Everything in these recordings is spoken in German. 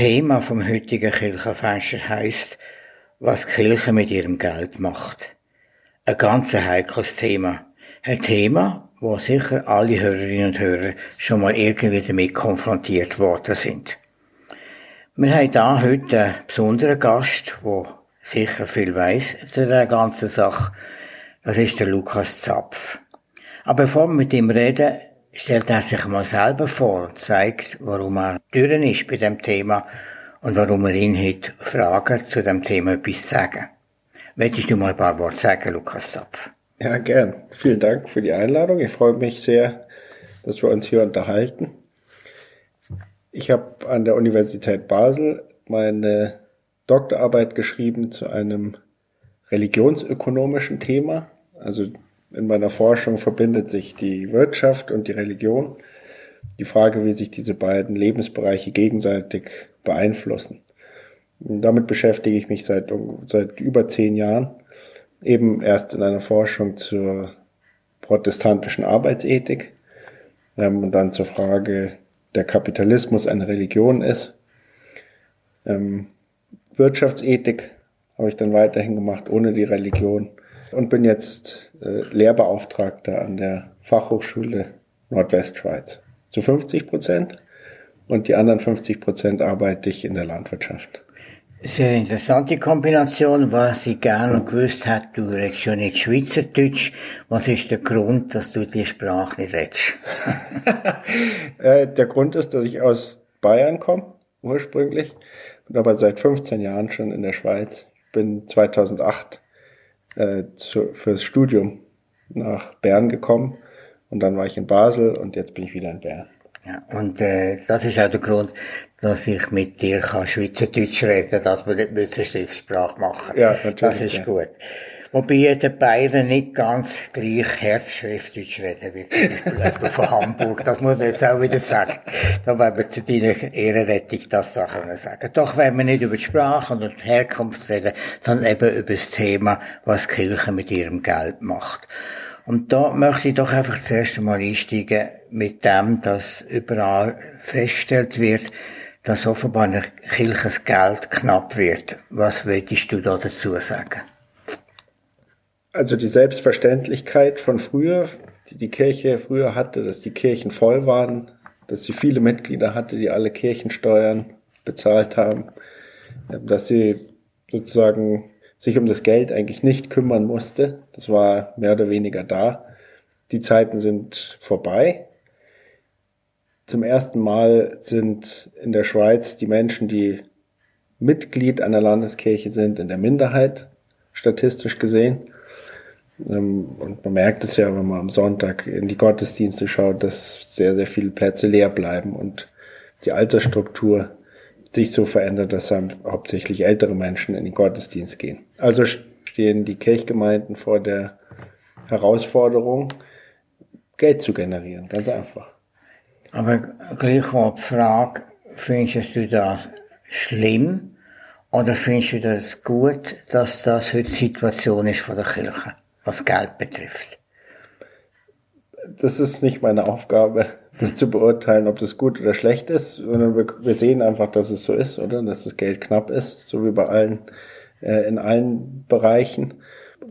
Thema vom heutigen Kirchenfenster heißt, was die Kirche mit ihrem Geld macht. Ein ganz heikles Thema. Ein Thema, wo sicher alle Hörerinnen und Hörer schon mal irgendwie damit konfrontiert worden sind. Wir haben da heute einen besonderen Gast, der sicher viel weiß zu der ganzen Sache. Das ist der Lukas Zapf. Aber bevor wir mit ihm reden, stellt er sich mal selber vor und zeigt, warum er dürren ist bei dem Thema und warum wir ihn heute fragen, zu dem Thema etwas zu sagen. Möchtest du mal ein paar Worte sagen, Lukas Zapf? Ja, gern. Vielen Dank für die Einladung. Ich freue mich sehr, dass wir uns hier unterhalten. Ich habe an der Universität Basel meine Doktorarbeit geschrieben zu einem religionsökonomischen Thema. Also in meiner Forschung verbindet sich die Wirtschaft und die Religion. Die Frage, wie sich diese beiden Lebensbereiche gegenseitig beeinflussen. Und damit beschäftige ich mich seit, seit über zehn Jahren. Eben erst in einer Forschung zur protestantischen Arbeitsethik ähm, und dann zur Frage der Kapitalismus eine Religion ist. Ähm, Wirtschaftsethik habe ich dann weiterhin gemacht, ohne die Religion. Und bin jetzt äh, Lehrbeauftragter an der Fachhochschule Nordwestschweiz. Zu 50 Prozent. Und die anderen 50 Prozent arbeite ich in der Landwirtschaft. Sehr interessante Kombination. Was ich gerne gewusst hätte, du redest schon nicht Schweizerdeutsch. Was ist der Grund, dass du die Sprache nicht redest? Äh, der Grund ist, dass ich aus Bayern komme, ursprünglich, bin aber seit 15 Jahren schon in der Schweiz. Ich bin 2008 äh, zu, fürs Studium nach Bern gekommen und dann war ich in Basel und jetzt bin ich wieder in Bern. Ja, und äh, das ist auch der Grund, dass ich mit dir kann Schweizerdeutsch reden dass wir nicht Schriftsprache machen Ja, natürlich. Das ist ja. gut. Wobei die beiden nicht ganz gleich Herzschriftdeutsch reden wie jemand von Hamburg. Das muss man jetzt auch wieder sagen. Da wollen wir zu deiner Ehrenrettung das Sachen sagen. Doch wenn wir nicht über die Sprache und die Herkunft reden, sondern eben über das Thema, was die Kirche mit ihrem Geld macht. Und da möchte ich doch einfach zuerst einmal einsteigen mit dem, dass überall festgestellt wird, dass offenbar in der Geld knapp wird. Was würdest du da dazu sagen? Also die Selbstverständlichkeit von früher, die die Kirche früher hatte, dass die Kirchen voll waren, dass sie viele Mitglieder hatte, die alle Kirchensteuern bezahlt haben, dass sie sozusagen sich um das Geld eigentlich nicht kümmern musste. Das war mehr oder weniger da. Die Zeiten sind vorbei. Zum ersten Mal sind in der Schweiz die Menschen, die Mitglied einer Landeskirche sind, in der Minderheit, statistisch gesehen. Und man merkt es ja, wenn man am Sonntag in die Gottesdienste schaut, dass sehr, sehr viele Plätze leer bleiben und die Altersstruktur sich so verändert, dass hauptsächlich ältere Menschen in den Gottesdienst gehen. Also stehen die Kirchgemeinden vor der Herausforderung, Geld zu generieren, ganz einfach. Aber gleichwohl die Frage, findest du das schlimm oder findest du das gut, dass das heute die Situation ist von der Kirche, was Geld betrifft? Das ist nicht meine Aufgabe, das zu beurteilen, ob das gut oder schlecht ist, sondern wir, sehen einfach, dass es so ist, oder? Dass das Geld knapp ist, so wie bei allen, äh, in allen Bereichen,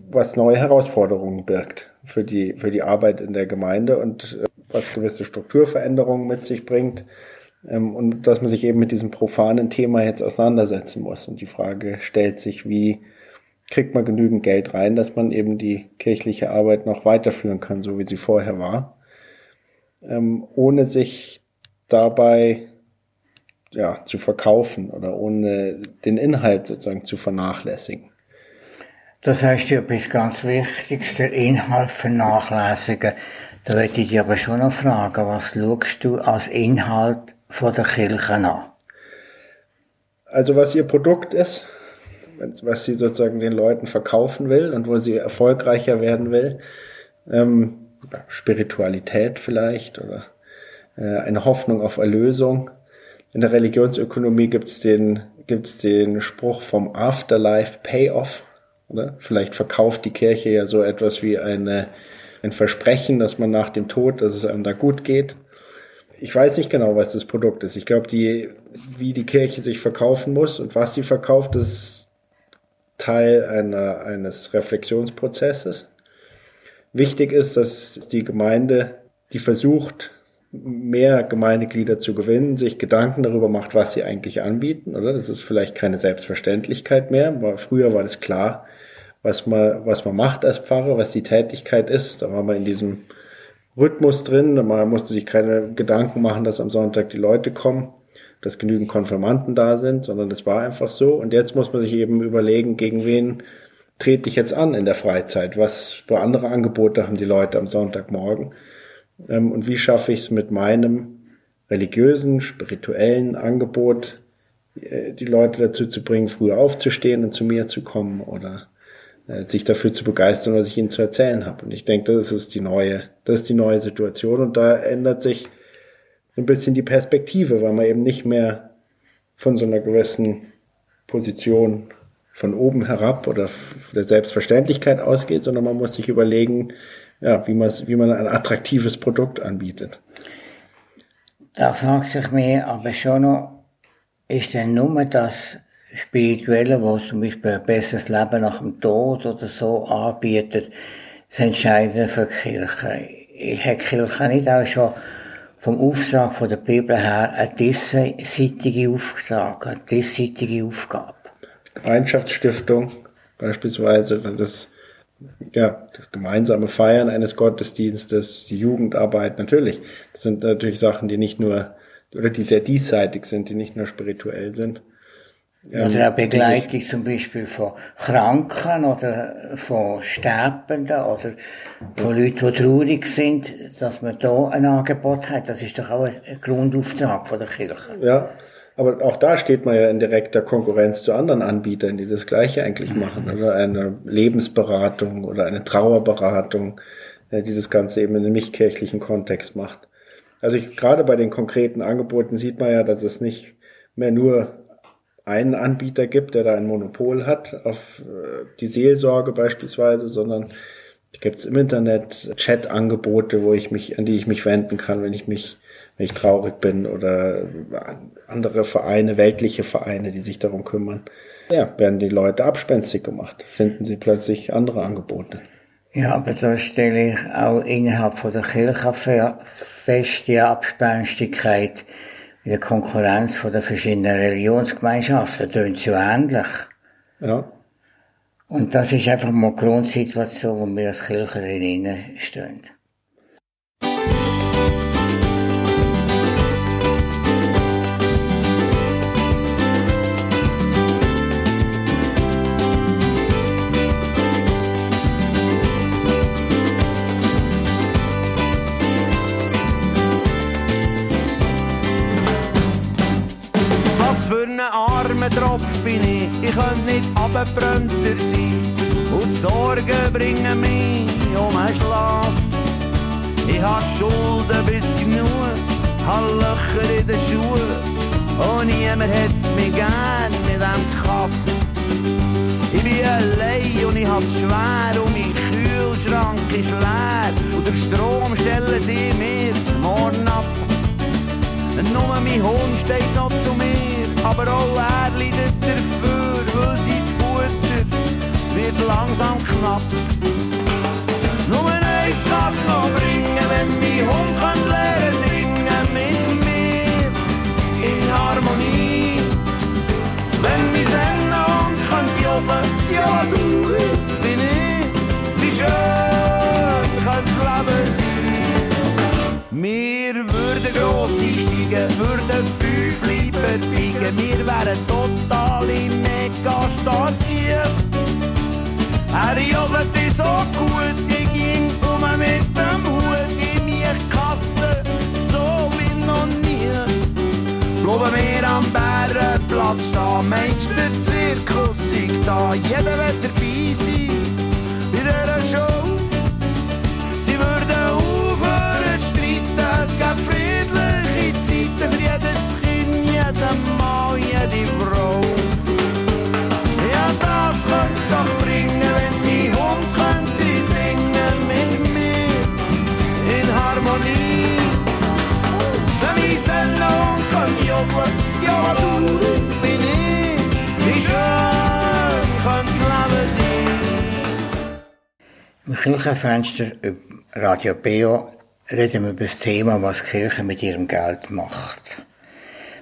was neue Herausforderungen birgt für die, für die Arbeit in der Gemeinde und äh, was gewisse Strukturveränderungen mit sich bringt. Ähm, und dass man sich eben mit diesem profanen Thema jetzt auseinandersetzen muss. Und die Frage stellt sich, wie kriegt man genügend Geld rein, dass man eben die kirchliche Arbeit noch weiterführen kann, so wie sie vorher war ähm, ohne sich dabei ja, zu verkaufen oder ohne den Inhalt sozusagen zu vernachlässigen. Das heißt ja etwas ganz Wichtiges, der Inhalt vernachlässigen. Da möchte ich dich aber schon noch fragen, was schaust du als Inhalt von der Kirche an? Also was ihr Produkt ist, was sie sozusagen den Leuten verkaufen will und wo sie erfolgreicher werden will, ähm, Spiritualität vielleicht oder äh, eine Hoffnung auf Erlösung. In der Religionsökonomie gibt's den, gibt's den Spruch vom Afterlife Payoff. Oder? Vielleicht verkauft die Kirche ja so etwas wie eine, ein Versprechen, dass man nach dem Tod, dass es einem da gut geht. ich weiß nicht genau, was das Produkt ist. Ich glaube, die, wie die Kirche sich verkaufen muss und was sie verkauft, ist Teil einer, eines Reflexionsprozesses. Wichtig ist, dass die Gemeinde, die versucht, mehr Gemeindeglieder zu gewinnen, sich Gedanken darüber macht, was sie eigentlich anbieten, oder? Das ist vielleicht keine Selbstverständlichkeit mehr, weil früher war das klar, was man, was man macht als Pfarrer, was die Tätigkeit ist. Da war man in diesem Rhythmus drin, man musste sich keine Gedanken machen, dass am Sonntag die Leute kommen, dass genügend Konfirmanden da sind, sondern das war einfach so. Und jetzt muss man sich eben überlegen, gegen wen trete ich jetzt an in der Freizeit? Was für andere Angebote haben die Leute am Sonntagmorgen? Ähm, und wie schaffe ich es mit meinem religiösen, spirituellen Angebot, äh, die Leute dazu zu bringen, früher aufzustehen und zu mir zu kommen oder äh, sich dafür zu begeistern, was ich ihnen zu erzählen habe. Und ich denke, das ist die neue, das ist die neue Situation und da ändert sich ein bisschen die Perspektive, weil man eben nicht mehr von so einer gewissen Position von oben herab oder der Selbstverständlichkeit ausgeht, sondern man muss sich überlegen, ja, wie, man, wie man ein attraktives Produkt anbietet. Da fragt sich mir aber schon noch, ist denn nur das Spirituelle, was zum Beispiel ein besseres Leben nach dem Tod oder so anbietet, das Entscheidende für die Kirche? Hat die Kirche nicht auch schon vom Auftrag von der Bibel her eine diesseitige Auftrag, eine diesseitige Aufgabe? Gemeinschaftsstiftung beispielsweise, das ja, das gemeinsame Feiern eines Gottesdienstes, die Jugendarbeit, natürlich. Das sind natürlich Sachen, die nicht nur, oder die sehr diesseitig sind, die nicht nur spirituell sind. Oder auch Begleitung zum Beispiel von Kranken oder von Sterbenden oder von Leuten, die traurig sind, dass man da ein Angebot hat. Das ist doch auch ein Grundauftrag von der Kirche. Ja, aber auch da steht man ja in direkter Konkurrenz zu anderen Anbietern, die das Gleiche eigentlich machen. Oder eine Lebensberatung oder eine Trauerberatung, äh, die das Ganze eben in einem nicht-kirchlichen Kontext macht. Also ich, gerade bei den konkreten Angeboten sieht man ja, dass es nicht mehr nur einen Anbieter gibt, der da ein Monopol hat auf äh, die Seelsorge beispielsweise, sondern gibt es im Internet Chat-Angebote, wo ich mich, an die ich mich wenden kann, wenn ich mich wenn ich traurig bin oder andere Vereine, weltliche Vereine, die sich darum kümmern. Ja, werden die Leute abspenstig gemacht, finden sie plötzlich andere Angebote. Ja, aber da stelle ich auch innerhalb von der Kirche fest die Abspenstigkeit in der Konkurrenz von den verschiedenen Religionsgemeinschaften. Das tönt so ähnlich. Ja. Und das ist einfach mal die Grundsituation, wo wir als Kirche drin stehen. Armer Tropf bin ich, ich könnte nicht abgebrannter sein. Und die Sorgen bringen mich um den Schlaf. Ich habe Schulden bis genug, habe Löcher in den Schuhen. Und niemand hat mich gern in diesem Kaff. Ich bin allein und ich hab's schwer und mein Kühlschrank ist leer. Und der Strom stellen sie mir morgen ab. Nur mein Hund steht noch zu mir aber auch er leidet dafür, weil sein Futter wird langsam knapp. Nur eins kann's noch bringen, wenn mein Hund kann lernen singen mit mir in Harmonie. Wenn mein Sennenhund kann jobben, ja du gross einsteigen, würden fünf verbiegen. Wir wären totale Megastars hier. Er jodelt so gut, ich ging um mit dem Hut in mir Kasse, so wie noch nie. Bleiben wir am Bärenplatz stehen, meinst der Zirkus ich da, jeder wird dabei sein bei dieser Show. Im Kirchenfenster Radio Beo reden wir über das Thema, was die Kirche mit ihrem Geld macht.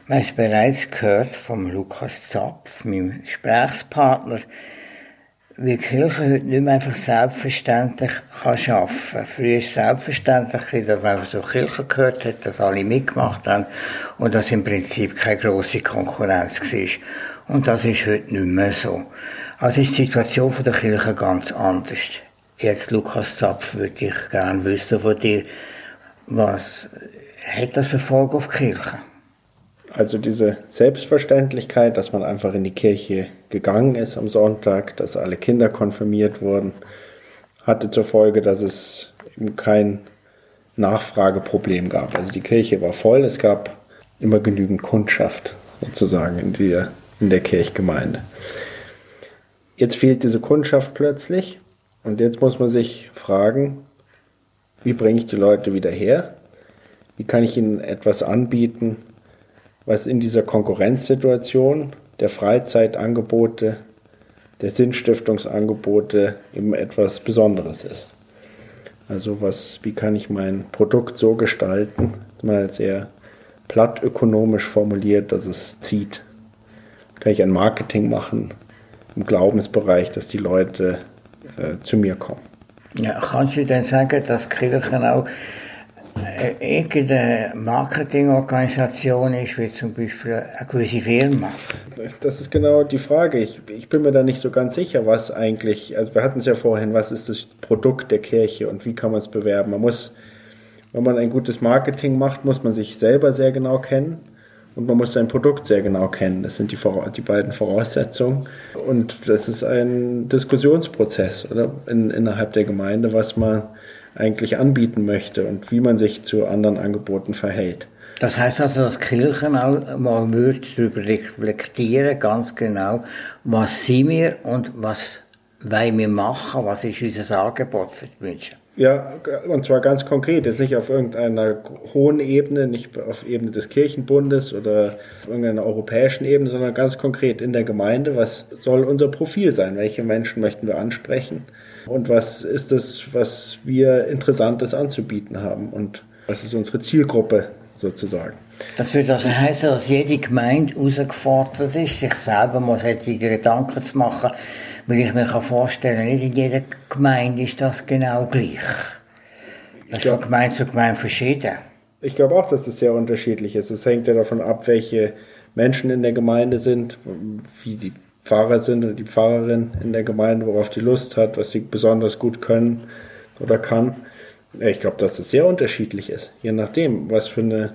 Wir haben es bereits gehört vom Lukas Zapf, meinem Gesprächspartner, wie die Kirche heute nicht mehr einfach selbstverständlich kann arbeiten kann. Früher war es selbstverständlich, dass man so Kirche gehört hat, dass alle mitgemacht haben und dass im Prinzip keine grosse Konkurrenz war. Und das ist heute nicht mehr so. Also ist die Situation der Kirche ganz anders. Jetzt, Lukas Zapf, würde ich gerne wissen von dir, was hat das für Folge auf die Kirche? Also diese Selbstverständlichkeit, dass man einfach in die Kirche gegangen ist am Sonntag, dass alle Kinder konfirmiert wurden, hatte zur Folge, dass es eben kein Nachfrageproblem gab. Also die Kirche war voll, es gab immer genügend Kundschaft sozusagen in der, in der Kirchgemeinde. Jetzt fehlt diese Kundschaft plötzlich und jetzt muss man sich fragen, wie bringe ich die Leute wieder her? Wie kann ich ihnen etwas anbieten, was in dieser Konkurrenzsituation der Freizeitangebote, der Sinnstiftungsangebote eben etwas Besonderes ist. Also was, wie kann ich mein Produkt so gestalten, mal sehr platt ökonomisch formuliert, dass es zieht. Kann ich ein Marketing machen im Glaubensbereich, dass die Leute äh, zu mir kommen. Ja, kannst du denn sagen, dass Kirchen auch äh, irgendeine Marketingorganisation ist, wie zum Beispiel eine gewisse Firma? Das ist genau die Frage. Ich, ich bin mir da nicht so ganz sicher, was eigentlich, also wir hatten es ja vorhin, was ist das Produkt der Kirche und wie kann man es bewerben? Man muss, wenn man ein gutes Marketing macht, muss man sich selber sehr genau kennen und man muss sein Produkt sehr genau kennen. Das sind die, die beiden Voraussetzungen. Und das ist ein Diskussionsprozess oder in, innerhalb der Gemeinde, was man eigentlich anbieten möchte und wie man sich zu anderen Angeboten verhält. Das heißt also, dass Kirchen auch mal darüber reflektieren, ganz genau, was sind wir und was wollen wir machen, was ist unser Angebot für die Menschen. Ja, und zwar ganz konkret, jetzt nicht auf irgendeiner hohen Ebene, nicht auf Ebene des Kirchenbundes oder auf irgendeiner europäischen Ebene, sondern ganz konkret in der Gemeinde. Was soll unser Profil sein? Welche Menschen möchten wir ansprechen? Und was ist es, was wir Interessantes anzubieten haben und was ist unsere Zielgruppe sozusagen. Das würde also heißen, dass jede Gemeinde herausgefordert ist, sich selber mal solche Gedanken zu machen, weil ich mir vorstellen kann, nicht in jeder Gemeinde ist das genau gleich. Das ist von Gemeinde zu Gemeinde verschieden. Ich glaube auch, dass es sehr unterschiedlich ist. Es hängt ja davon ab, welche Menschen in der Gemeinde sind, wie die Pfarrer sind und die Pfarrerin in der Gemeinde, worauf die Lust hat, was sie besonders gut können oder kann. Ich glaube, dass es sehr unterschiedlich ist, je nachdem, was für eine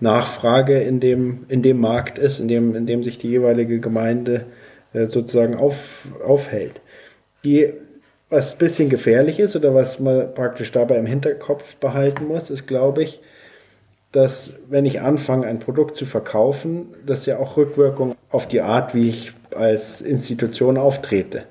Nachfrage in dem, in dem Markt ist, in dem, in dem sich die jeweilige Gemeinde äh, sozusagen auf, aufhält. Die, was ein bisschen gefährlich ist oder was man praktisch dabei im Hinterkopf behalten muss, ist, glaube ich, dass wenn ich anfange, ein Produkt zu verkaufen, das ja auch Rückwirkung auf die Art, wie ich als Institution auftrete.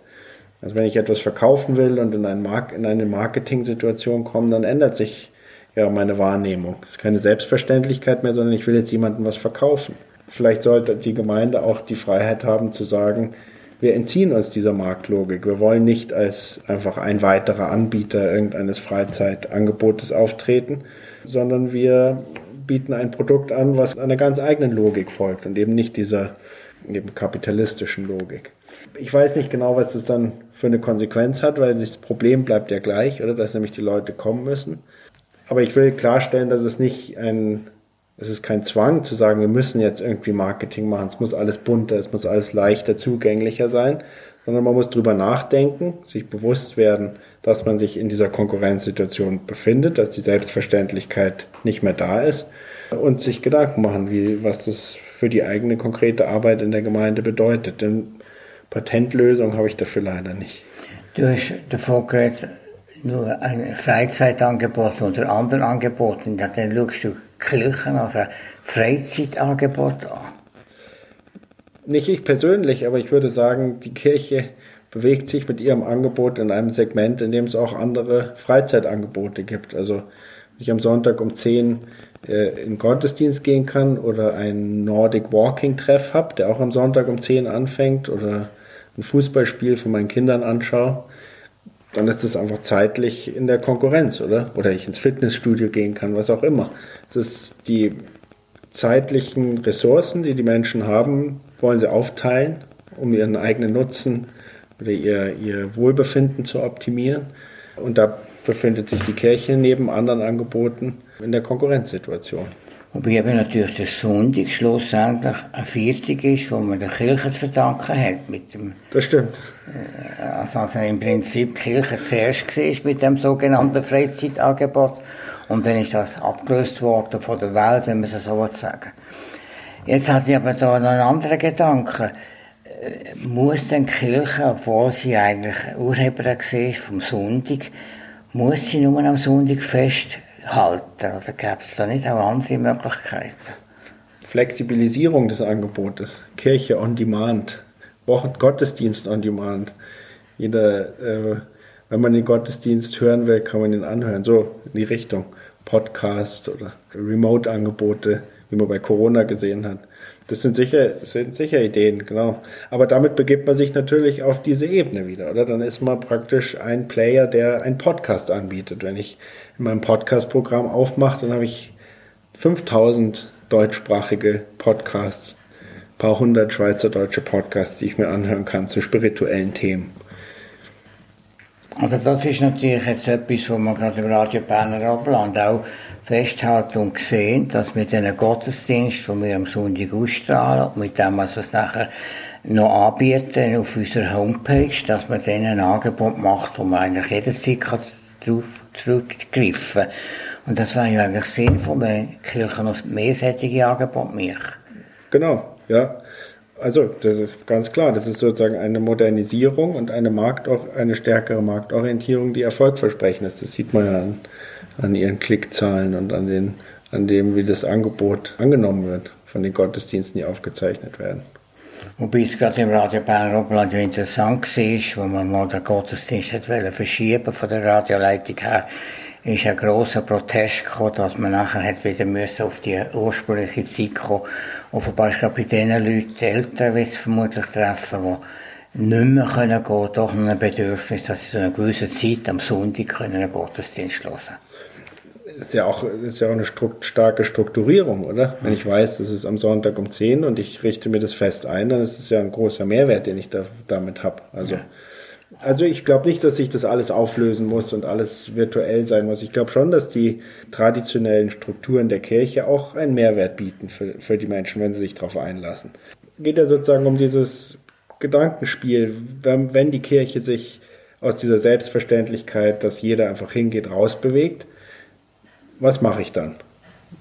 Also wenn ich etwas verkaufen will und in, Mark in eine Marketing-Situation komme, dann ändert sich ja meine Wahrnehmung. Es ist keine Selbstverständlichkeit mehr, sondern ich will jetzt jemandem was verkaufen. Vielleicht sollte die Gemeinde auch die Freiheit haben zu sagen, wir entziehen uns dieser Marktlogik. Wir wollen nicht als einfach ein weiterer Anbieter irgendeines Freizeitangebotes auftreten, sondern wir bieten ein Produkt an, was einer ganz eigenen Logik folgt und eben nicht dieser eben kapitalistischen Logik. Ich weiß nicht genau, was das dann für eine Konsequenz hat, weil das Problem bleibt ja gleich, oder dass nämlich die Leute kommen müssen. Aber ich will klarstellen, dass es nicht ein, es ist kein Zwang zu sagen, wir müssen jetzt irgendwie Marketing machen, es muss alles bunter, es muss alles leichter zugänglicher sein, sondern man muss drüber nachdenken, sich bewusst werden, dass man sich in dieser Konkurrenzsituation befindet, dass die Selbstverständlichkeit nicht mehr da ist und sich Gedanken machen, wie, was das für die eigene konkrete Arbeit in der Gemeinde bedeutet. Denn Patentlösung habe ich dafür leider nicht. Du hast davon geredet, nur ein Freizeitangebot unter anderen Angeboten. Dann schaust du Kirchen als ein Freizeitangebot an. Nicht ich persönlich, aber ich würde sagen, die Kirche bewegt sich mit ihrem Angebot in einem Segment, in dem es auch andere Freizeitangebote gibt. Also wenn ich am Sonntag um 10 äh, in Gottesdienst gehen kann oder einen Nordic Walking Treff habe, der auch am Sonntag um 10 anfängt oder ein Fußballspiel von meinen Kindern anschaue, dann ist es einfach zeitlich in der Konkurrenz, oder? Oder ich ins Fitnessstudio gehen kann, was auch immer. Es ist die zeitlichen Ressourcen, die die Menschen haben, wollen sie aufteilen, um ihren eigenen Nutzen oder ihr, ihr Wohlbefinden zu optimieren. Und da befindet sich die Kirche neben anderen Angeboten in der Konkurrenzsituation. Wobei eben natürlich der Sonntag schlussendlich ein Viertag ist, wo man der Kirche zu verdanken hat. Mit dem, das stimmt. Äh, also, also im Prinzip die Kirche zuerst war mit dem sogenannten Freizeitangebot und dann ist das abgelöst worden von der Welt, wenn man es so sagen Jetzt hatte ich aber da noch einen anderen Gedanken. Äh, muss denn die Kirche, obwohl sie eigentlich Urheberin war vom Sonntag, muss sie nur am Sonntag fest halten? Oder gäbe es da nicht auch andere Möglichkeiten? Flexibilisierung des Angebotes, Kirche on Demand, Gottesdienst on Demand. Jeder, äh, wenn man den Gottesdienst hören will, kann man ihn anhören. So in die Richtung Podcast oder Remote-Angebote, wie man bei Corona gesehen hat. Das sind sicher, sind sicher Ideen, genau. Aber damit begibt man sich natürlich auf diese Ebene wieder, oder? Dann ist man praktisch ein Player, der einen Podcast anbietet. Wenn ich in meinem Podcast-Programm aufmache, dann habe ich 5000 deutschsprachige Podcasts, ein paar hundert schweizerdeutsche Podcasts, die ich mir anhören kann zu spirituellen Themen. Also das ist natürlich jetzt etwas, wo man gerade im Radio Berner Oberland auch festhalten und sehen, dass mit diesen Gottesdienst, den wir am Sonntag ausstrahlen und mit dem, was wir nachher noch anbieten auf unserer Homepage, dass man denen ein Angebot macht, wo man eigentlich jederzeit darauf zurückgreifen kann. Und das wäre ja eigentlich sinnvoll, wenn die Kirche noch mehr solche Angebote. Genau, ja. Also, das ist ganz klar, das ist sozusagen eine Modernisierung und eine, Markt, eine stärkere Marktorientierung, die erfolgversprechend ist. Das sieht man ja an, an ihren Klickzahlen und an, den, an dem, wie das Angebot angenommen wird von den Gottesdiensten, die aufgezeichnet werden. Wobei es gerade im Radio Berner Oberland ja interessant war, wo man mal den Gottesdienst hat verschieben von der Radioleitung her ist ein grosser Protest gekommen, dass man nachher hat wieder auf die ursprüngliche Zeit kommen. Offenbar ist gerade bei den Leuten, die Eltern wird es vermutlich treffen, die nicht mehr können gehen, doch noch ein Bedürfnis, dass sie zu einer gewissen Zeit am Sonntag können einen Gottesdienst hören ist ja auch, ist ja auch eine strukt, starke Strukturierung, oder? Wenn ich weiß, das ist am Sonntag um 10 und ich richte mir das fest ein, dann ist es ja ein großer Mehrwert, den ich da, damit habe. Also ja. Also ich glaube nicht, dass sich das alles auflösen muss und alles virtuell sein muss. Ich glaube schon, dass die traditionellen Strukturen der Kirche auch einen Mehrwert bieten für, für die Menschen, wenn sie sich darauf einlassen. Geht ja sozusagen um dieses Gedankenspiel, wenn, wenn die Kirche sich aus dieser Selbstverständlichkeit, dass jeder einfach hingeht, rausbewegt, was mache ich dann?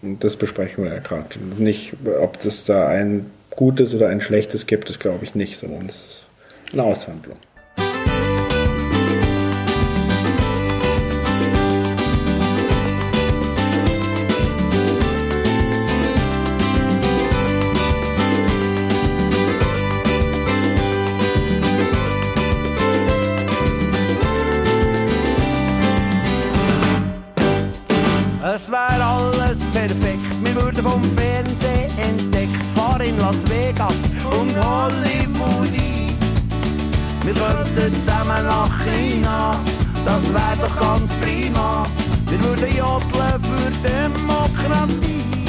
Und das besprechen wir ja gerade. Nicht, ob es da ein gutes oder ein schlechtes gibt, das glaube ich nicht, sondern es ist eine Aushandlung. Es wäre alles perfekt. Wir würden vom Fernsehen entdeckt, fahren in Las Vegas und Hollywood. Wir könnten zusammen nach China, das wäre doch ganz prima. Wir würden jodeln für Demokratie.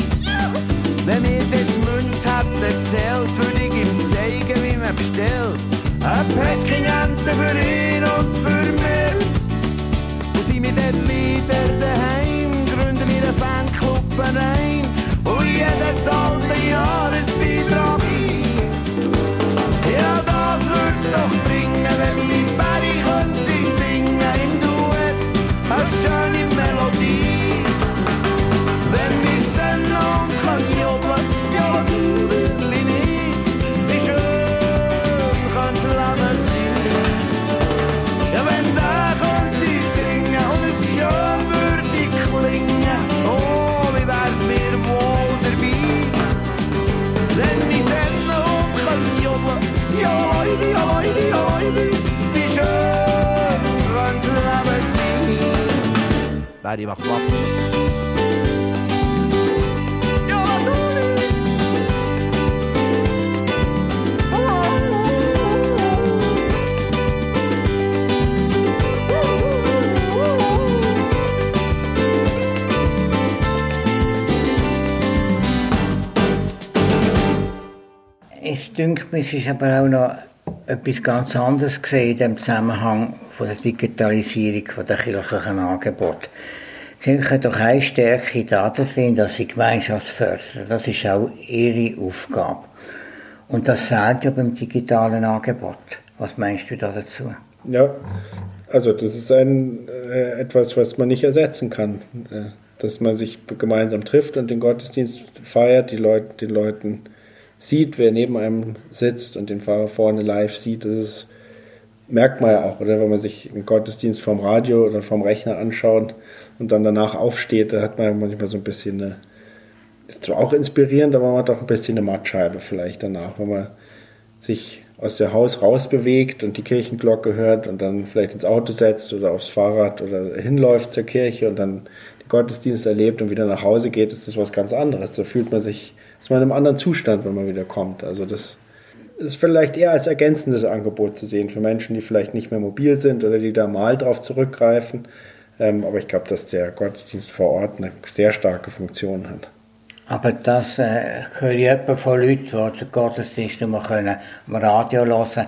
Wenn wir jetzt Münz hätten erzählt, würde ich ihm zeigen, wie man bestellt. Ein Päckchen Ente für ihn und für mich. Und sind wir dann Fanclub-Verein und jeder zahlt Jahresbeitrag ein. Ja, das würd's doch bringen, wenn ich Barry könnte singen im Duett, ja, die macht Es dünkt mich, ist aber auch noch etwas ganz anderes gesehen im Zusammenhang von der Digitalisierung der kirchlichen Angebote. Die Kirche hat doch eine Stärke darin, dass sie Gemeinschaft fördern. Das ist auch ihre Aufgabe. Und das fehlt ja beim digitalen Angebot. Was meinst du da dazu? Ja, also das ist ein, äh, etwas, was man nicht ersetzen kann. Äh, dass man sich gemeinsam trifft und den Gottesdienst feiert, die Leute, den Leuten sieht, wer neben einem sitzt und den Pfarrer vorne live sieht, das ist, merkt man ja auch, oder wenn man sich einen Gottesdienst vom Radio oder vom Rechner anschaut und dann danach aufsteht, da hat man manchmal so ein bisschen eine, ist zwar auch inspirierend, aber man hat auch ein bisschen eine Mattscheibe vielleicht danach, wenn man sich aus dem Haus rausbewegt und die Kirchenglocke hört und dann vielleicht ins Auto setzt oder aufs Fahrrad oder hinläuft zur Kirche und dann den Gottesdienst erlebt und wieder nach Hause geht, ist das was ganz anderes. Da fühlt man sich, ist man in einem anderen Zustand, wenn man wieder kommt. Also das ist vielleicht eher als ergänzendes Angebot zu sehen für Menschen, die vielleicht nicht mehr mobil sind oder die da mal drauf zurückgreifen. Ähm, aber ich glaube, dass der Gottesdienst vor Ort eine sehr starke Funktion hat. Aber das äh, höre ich etwa von Leuten, die den Gottesdienst nur können am Radio hören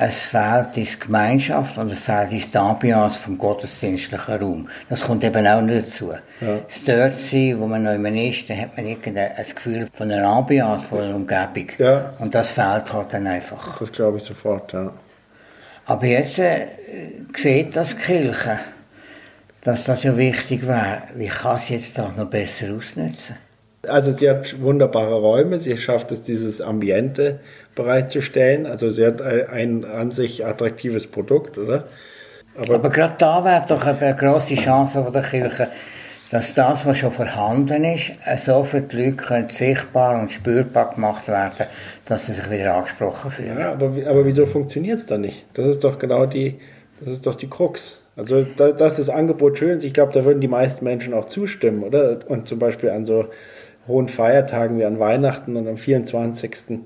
es fehlt die Gemeinschaft und es fehlt die Ambiance vom gottesdienstlichen Raum. Das kommt eben auch noch dazu. Ja. Das dort sein, wo man noch immer ist, dann hat man irgendein Gefühl von einer Ambiance, von einer Umgebung. Ja. Und das fehlt halt dann einfach. Das glaube ich sofort, ja. Aber jetzt äh, sieht das die Kirche, dass das ja wichtig wäre. Wie kann sie jetzt das noch besser ausnutzen? Also sie hat wunderbare Räume, sie schafft es, dieses Ambiente bereitzustellen. Also sie hat ein an sich attraktives Produkt, oder? Aber, Aber gerade da wäre doch eine grosse Chance von der Kirche, dass das, was schon vorhanden ist, so für die Leute sichtbar und spürbar gemacht werden dass sie sich wieder angesprochen fühlen. Ja, aber, aber wieso funktioniert es dann nicht? Das ist doch genau die, das ist doch die Krux. Also da, das ist Angebot schön. Ich glaube, da würden die meisten Menschen auch zustimmen, oder? Und zum Beispiel an so hohen Feiertagen wie an Weihnachten und am 24.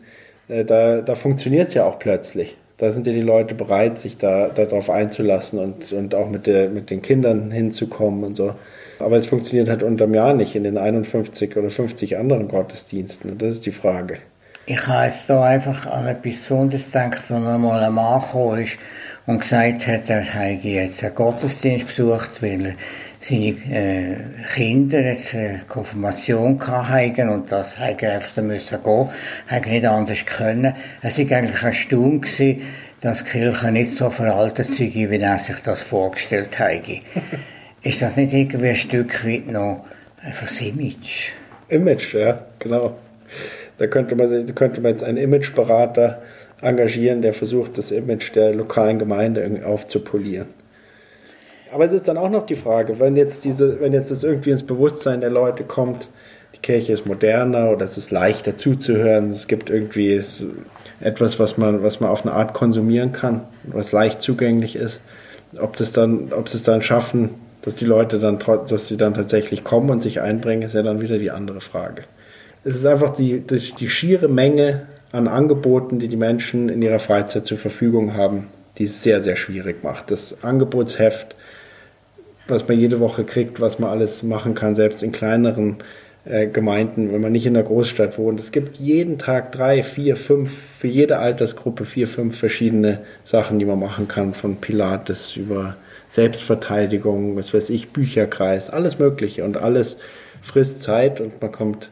Äh, da, da funktioniert es ja auch plötzlich. Da sind ja die Leute bereit, sich da darauf einzulassen und, und auch mit, der, mit den Kindern hinzukommen und so. Aber es funktioniert halt unterm Jahr nicht in den 51 oder 50 anderen Gottesdiensten. Und das ist die Frage. Ich habe jetzt da einfach an etwas Besonderes gedacht, wo noch mal ein Mann gekommen ist und gesagt hat, er hätte jetzt einen Gottesdienst besucht, weil er seine äh, Kinder jetzt eine Konfirmation hatten und das hätte er einfach müssen gehen, hätte nicht anders können. Es war eigentlich erstaunt gewesen, dass die Kirche nicht so veraltet sei, wie er sich das vorgestellt hätte. Ist das nicht irgendwie ein Stück weit noch einfach das Image? Image, ja, genau. Da könnte man, könnte man jetzt einen Imageberater engagieren, der versucht, das Image der lokalen Gemeinde aufzupolieren. Aber es ist dann auch noch die Frage, wenn jetzt diese, wenn jetzt das irgendwie ins Bewusstsein der Leute kommt, die Kirche ist moderner oder es ist leichter zuzuhören, es gibt irgendwie etwas, was man, was man auf eine Art konsumieren kann, was leicht zugänglich ist. Ob das dann, ob sie es dann schaffen, dass die Leute dann, dass sie dann tatsächlich kommen und sich einbringen, ist ja dann wieder die andere Frage. Es ist einfach die, die, die schiere Menge an Angeboten, die die Menschen in ihrer Freizeit zur Verfügung haben, die es sehr, sehr schwierig macht. Das Angebotsheft was man jede Woche kriegt, was man alles machen kann, selbst in kleineren äh, Gemeinden, wenn man nicht in der Großstadt wohnt. Es gibt jeden Tag drei, vier, fünf, für jede Altersgruppe vier, fünf verschiedene Sachen, die man machen kann, von Pilates über Selbstverteidigung, was weiß ich, Bücherkreis, alles Mögliche und alles frisst Zeit und man kommt,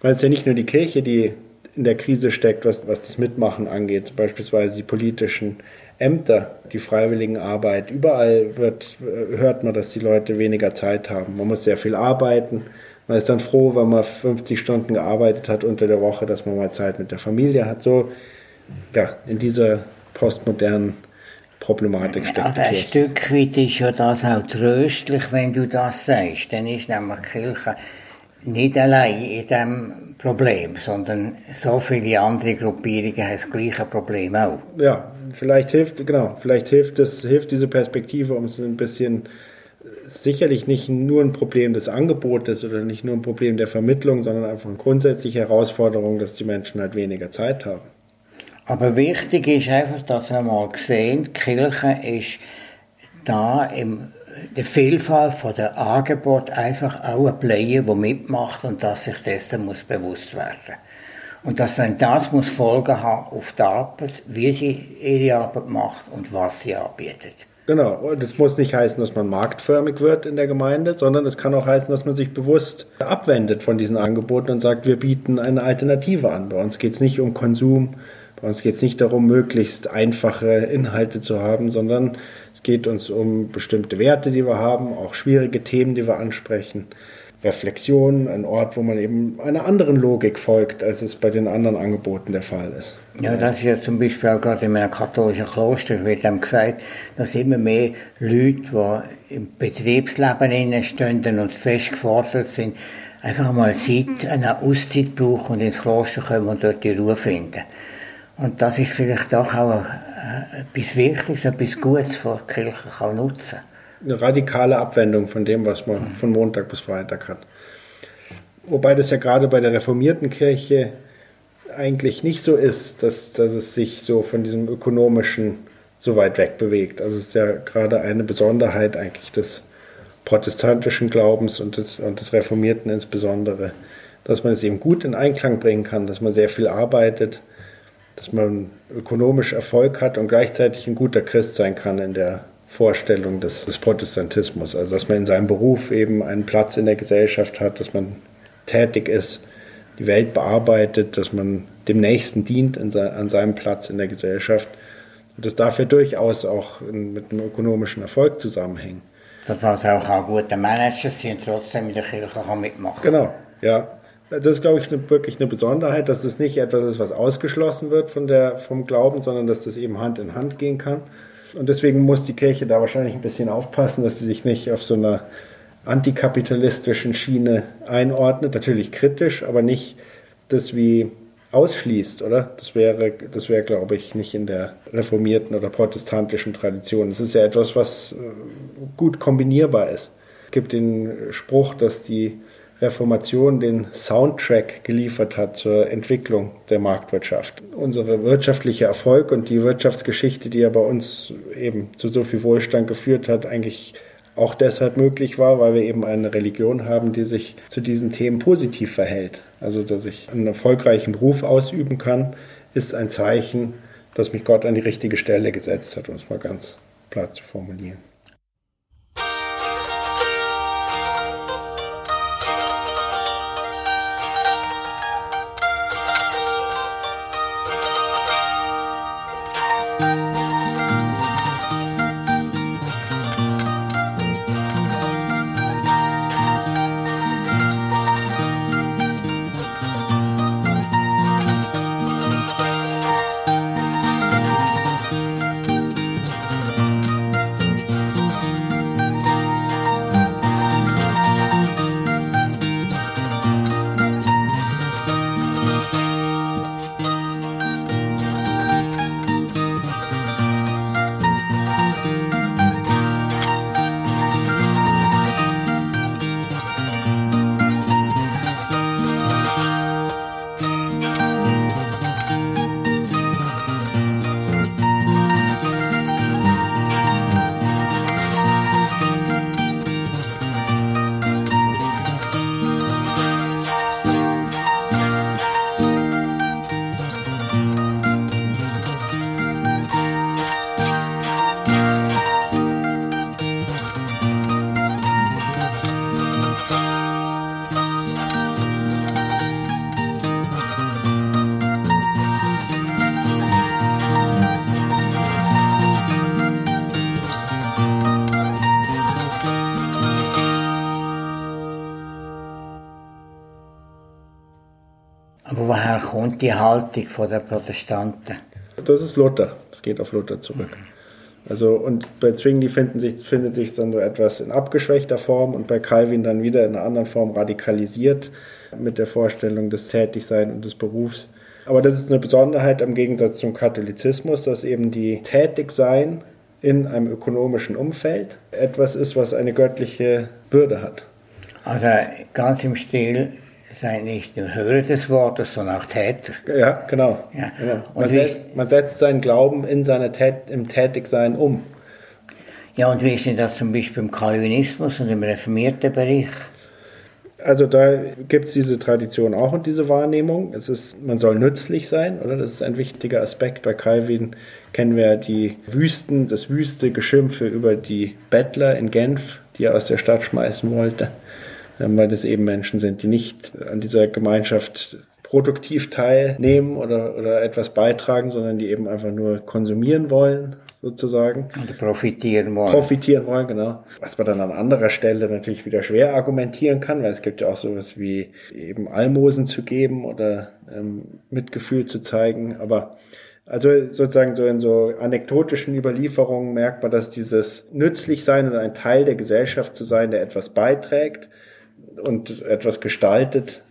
weil es ja nicht nur die Kirche, die in der Krise steckt, was, was das Mitmachen angeht, beispielsweise die politischen Ämter, die Freiwilligenarbeit, überall wird, hört man, dass die Leute weniger Zeit haben. Man muss sehr viel arbeiten. Man ist dann froh, wenn man 50 Stunden gearbeitet hat unter der Woche, dass man mal Zeit mit der Familie hat. So, ja, in dieser postmodernen Problematik steckt. Also ein Stück weit ist ja das auch tröstlich, wenn du das sagst. Dann ist nämlich Kirche nicht allein in diesem Problem, sondern so viele andere Gruppierungen haben das gleiche Problem auch. Ja, vielleicht hilft, genau, vielleicht hilft es, hilft diese Perspektive, um es ein bisschen sicherlich nicht nur ein Problem des Angebotes oder nicht nur ein Problem der Vermittlung, sondern einfach eine grundsätzliche Herausforderung, dass die Menschen halt weniger Zeit haben. Aber wichtig ist einfach, dass wir mal sehen, die Kirche ist da im der Vielfalt von der Angebot einfach auch ein Player, der mitmacht und das sich dessen muss bewusst werden. Und dass dann das muss Folgen haben auf die Arbeit, wie sie ihre Arbeit macht und was sie anbietet. Genau, und das muss nicht heißen, dass man marktförmig wird in der Gemeinde, sondern es kann auch heißen, dass man sich bewusst abwendet von diesen Angeboten und sagt, wir bieten eine Alternative an. Bei uns geht es nicht um Konsum, bei uns geht es nicht darum, möglichst einfache Inhalte zu haben, sondern es geht uns um bestimmte Werte, die wir haben, auch schwierige Themen, die wir ansprechen. Reflexion, ein Ort, wo man eben einer anderen Logik folgt, als es bei den anderen Angeboten der Fall ist. Ja, das ist ja zum Beispiel auch gerade in einem katholischen Kloster, wird einem gesagt, dass immer mehr Leute, die im Betriebsleben stehen und fest gefordert sind, einfach mal Zeit, eine Auszeit brauchen und ins Kloster kommen und dort die Ruhe finden. Und das ist vielleicht auch, auch etwas Wichtiges, etwas Gutes, was die Kirche kann nutzen kann eine radikale Abwendung von dem, was man von Montag bis Freitag hat. Wobei das ja gerade bei der reformierten Kirche eigentlich nicht so ist, dass, dass es sich so von diesem ökonomischen so weit weg bewegt. Also es ist ja gerade eine Besonderheit eigentlich des protestantischen Glaubens und des, und des Reformierten insbesondere, dass man es eben gut in Einklang bringen kann, dass man sehr viel arbeitet, dass man ökonomisch Erfolg hat und gleichzeitig ein guter Christ sein kann in der Vorstellung des, des, Protestantismus. Also dass man in seinem Beruf eben einen Platz in der Gesellschaft hat, dass man tätig ist, die Welt bearbeitet, dass man dem Nächsten dient sein, an seinem Platz in der Gesellschaft. Und das darf ja durchaus auch in, mit einem ökonomischen Erfolg zusammenhängen. Dass man also auch ein guter Manager sein trotzdem in der Kirche kann mitmachen Genau, ja. Das ist, glaube ich, wirklich eine Besonderheit, dass es nicht etwas ist, was ausgeschlossen wird von der, vom Glauben, sondern dass das eben Hand in Hand gehen kann. Und deswegen muss die Kirche da wahrscheinlich ein bisschen aufpassen, dass sie sich nicht auf so einer antikapitalistischen Schiene einordnet. Natürlich kritisch, aber nicht das wie ausschließt, oder? Das wäre, das wäre, glaube ich, nicht in der reformierten oder protestantischen Tradition. Das ist ja etwas, was äh, gut kombinierbar ist. Es gibt den Spruch, dass die Reformation den Soundtrack geliefert hat zur Entwicklung der Marktwirtschaft. Unsere wirtschaftliche Erfolg und die Wirtschaftsgeschichte, die ja bei uns eben zu so viel Wohlstand geführt hat, eigentlich auch deshalb möglich war, weil wir eben eine Religion haben, die sich zu diesen Themen positiv verhält. Also, dass ich einen erfolgreichen Beruf ausüben kann, ist ein Zeichen, dass mich Gott an die richtige Stelle gesetzt hat, um es mal ganz platt zu formulieren. Kommt die Haltung der Protestanten? Das ist Luther. Das geht auf Luther zurück. Also, und bei Zwingli finden sich, findet sich dann so etwas in abgeschwächter Form und bei Calvin dann wieder in einer anderen Form radikalisiert mit der Vorstellung des Tätigseins und des Berufs. Aber das ist eine Besonderheit im Gegensatz zum Katholizismus, dass eben die Tätigsein in einem ökonomischen Umfeld etwas ist, was eine göttliche Würde hat. Also ganz im Stil sei nicht nur Hörer des Wortes, sondern auch Täter. Ja, genau. Ja. genau. Man, setzt, man, setzt, seinen Glauben in seine Tät im Tätigsein um. Ja, und wie ist denn das zum Beispiel im Calvinismus und im reformierten Bereich? Also da gibt es diese Tradition auch und diese Wahrnehmung. Es ist, man soll nützlich sein, oder? Das ist ein wichtiger Aspekt. Bei Calvin kennen wir die Wüsten, das wüste Geschimpfe über die Bettler in Genf, die er aus der Stadt schmeißen wollte, weil das eben Menschen sind, die nicht an dieser Gemeinschaft produktiv teilnehmen oder, oder etwas beitragen, sondern die eben einfach nur konsumieren wollen sozusagen. Oder profitieren wollen. Profitieren wollen, genau. Was man dann an anderer Stelle natürlich wieder schwer argumentieren kann, weil es gibt ja auch sowas wie eben Almosen zu geben oder ähm, Mitgefühl zu zeigen. Aber also sozusagen so in so anekdotischen Überlieferungen merkt man, dass dieses nützlich sein und ein Teil der Gesellschaft zu sein, der etwas beiträgt und etwas gestaltet,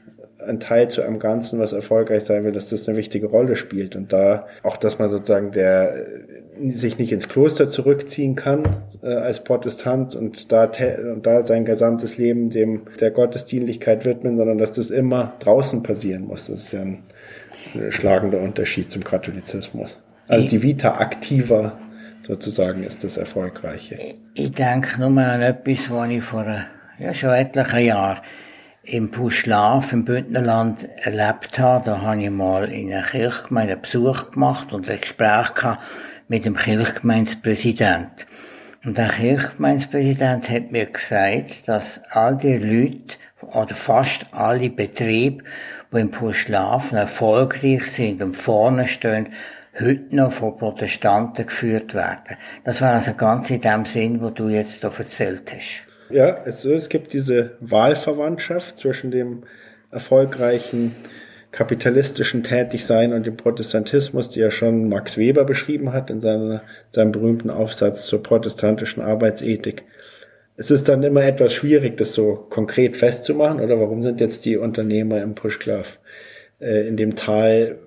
ein Teil zu einem Ganzen, was erfolgreich sein will, dass das eine wichtige Rolle spielt. Und da auch, dass man sozusagen der sich nicht ins Kloster zurückziehen kann äh, als Protestant und da, und da sein gesamtes Leben dem der Gottesdienlichkeit widmen, sondern dass das immer draußen passieren muss. Das ist ja ein, ein schlagender Unterschied zum Katholizismus. Also die Vita aktiver sozusagen ist das Erfolgreiche. Ich denke nur an etwas, was ich vor ja, schon etlichen Jahren im Puschlaf im Bündnerland erlebt habe. Da habe ich mal in einer Kirchgemeinde einen Besuch gemacht und ein Gespräch gehabt mit dem Kirchgemeindepräsident. Und der Kirchgemeindepräsident hat mir gesagt, dass all die Leute oder fast alle Betriebe, die im Puschlafen erfolgreich sind und vorne stehen, heute noch von Protestanten geführt werden. Das war also ganz in dem Sinn, wo du jetzt da erzählt hast. Ja, es, es gibt diese Wahlverwandtschaft zwischen dem erfolgreichen kapitalistischen Tätigsein und dem Protestantismus, die ja schon Max Weber beschrieben hat in seiner, seinem berühmten Aufsatz zur protestantischen Arbeitsethik. Es ist dann immer etwas schwierig, das so konkret festzumachen, oder warum sind jetzt die Unternehmer im Pushklav äh, in dem Tal?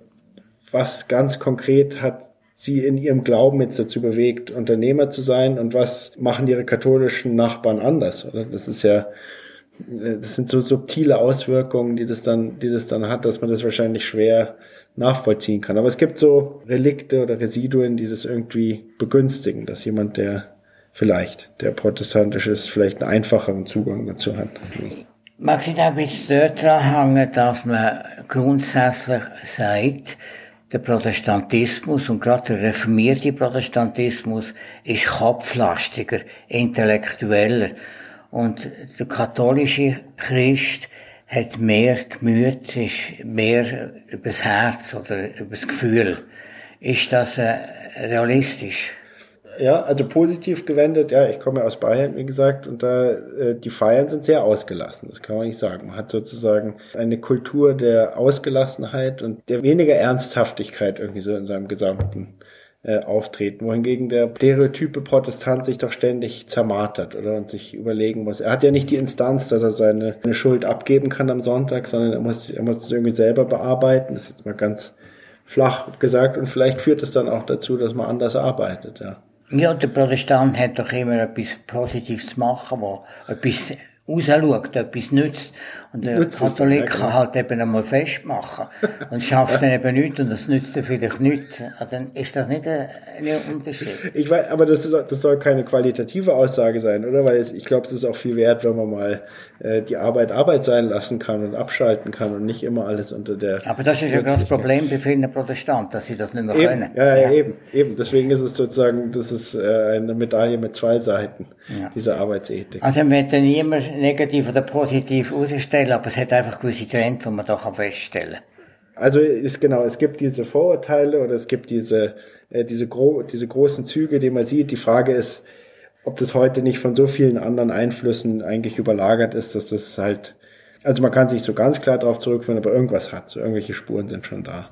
Was ganz konkret hat sie in ihrem Glauben jetzt dazu bewegt, Unternehmer zu sein und was machen ihre katholischen Nachbarn anders? Oder? Das ist ja das sind so subtile Auswirkungen, die das dann, die das dann hat, dass man das wahrscheinlich schwer nachvollziehen kann. Aber es gibt so Relikte oder Residuen, die das irgendwie begünstigen, dass jemand, der vielleicht, der protestantisch ist, vielleicht einen einfacheren Zugang dazu hat. Mag ich da bisschen dort dran hängen, dass man grundsätzlich sagt, der Protestantismus und gerade der reformierte Protestantismus ist kopflastiger, intellektueller. Und der katholische Christ hat mehr Gemüt, ist mehr übers Herz oder übers Gefühl. Ist das äh, realistisch? Ja, also positiv gewendet, ja, ich komme aus Bayern, wie gesagt, und da äh, die Feiern sind sehr ausgelassen, das kann man nicht sagen. Man hat sozusagen eine Kultur der Ausgelassenheit und der weniger Ernsthaftigkeit irgendwie so in seinem gesamten äh, auftreten, wohingegen der stereotype Protestant sich doch ständig zermartert oder und sich überlegen muss. Er hat ja nicht die Instanz, dass er seine, seine Schuld abgeben kann am Sonntag, sondern er muss, er muss es irgendwie selber bearbeiten. Das ist jetzt mal ganz flach gesagt und vielleicht führt es dann auch dazu, dass man anders arbeitet, ja. Ja, der Protestant hat doch immer etwas Positives zu machen, wo etwas rausschaut, etwas nützt. Und der Nützlich, Katholik ja, kann halt eben einmal festmachen und schafft dann eben nichts und das nützt er vielleicht nicht. Also dann ist das nicht ein, ein Unterschied. Ich weiß, aber das, ist, das soll keine qualitative Aussage sein, oder? Weil ich glaube, es ist auch viel wert, wenn man mal äh, die Arbeit Arbeit sein lassen kann und abschalten kann und nicht immer alles unter der. Aber das ist ja das Problem bei vielen Protestanten, dass sie das nicht mehr eben, können. Ja, ja, eben, eben. Deswegen ist es sozusagen, das ist äh, eine Medaille mit zwei Seiten, ja. diese Arbeitsethik. Also man wird niemand negativ oder positiv ausstellen, aber es hat einfach gewisse Trends, die man da feststellen kann. Also ist genau, es gibt diese Vorurteile oder es gibt diese, äh, diese, gro diese großen Züge, die man sieht. Die Frage ist, ob das heute nicht von so vielen anderen Einflüssen eigentlich überlagert ist, dass das halt, also man kann sich so ganz klar darauf zurückführen, aber irgendwas hat, so irgendwelche Spuren sind schon da.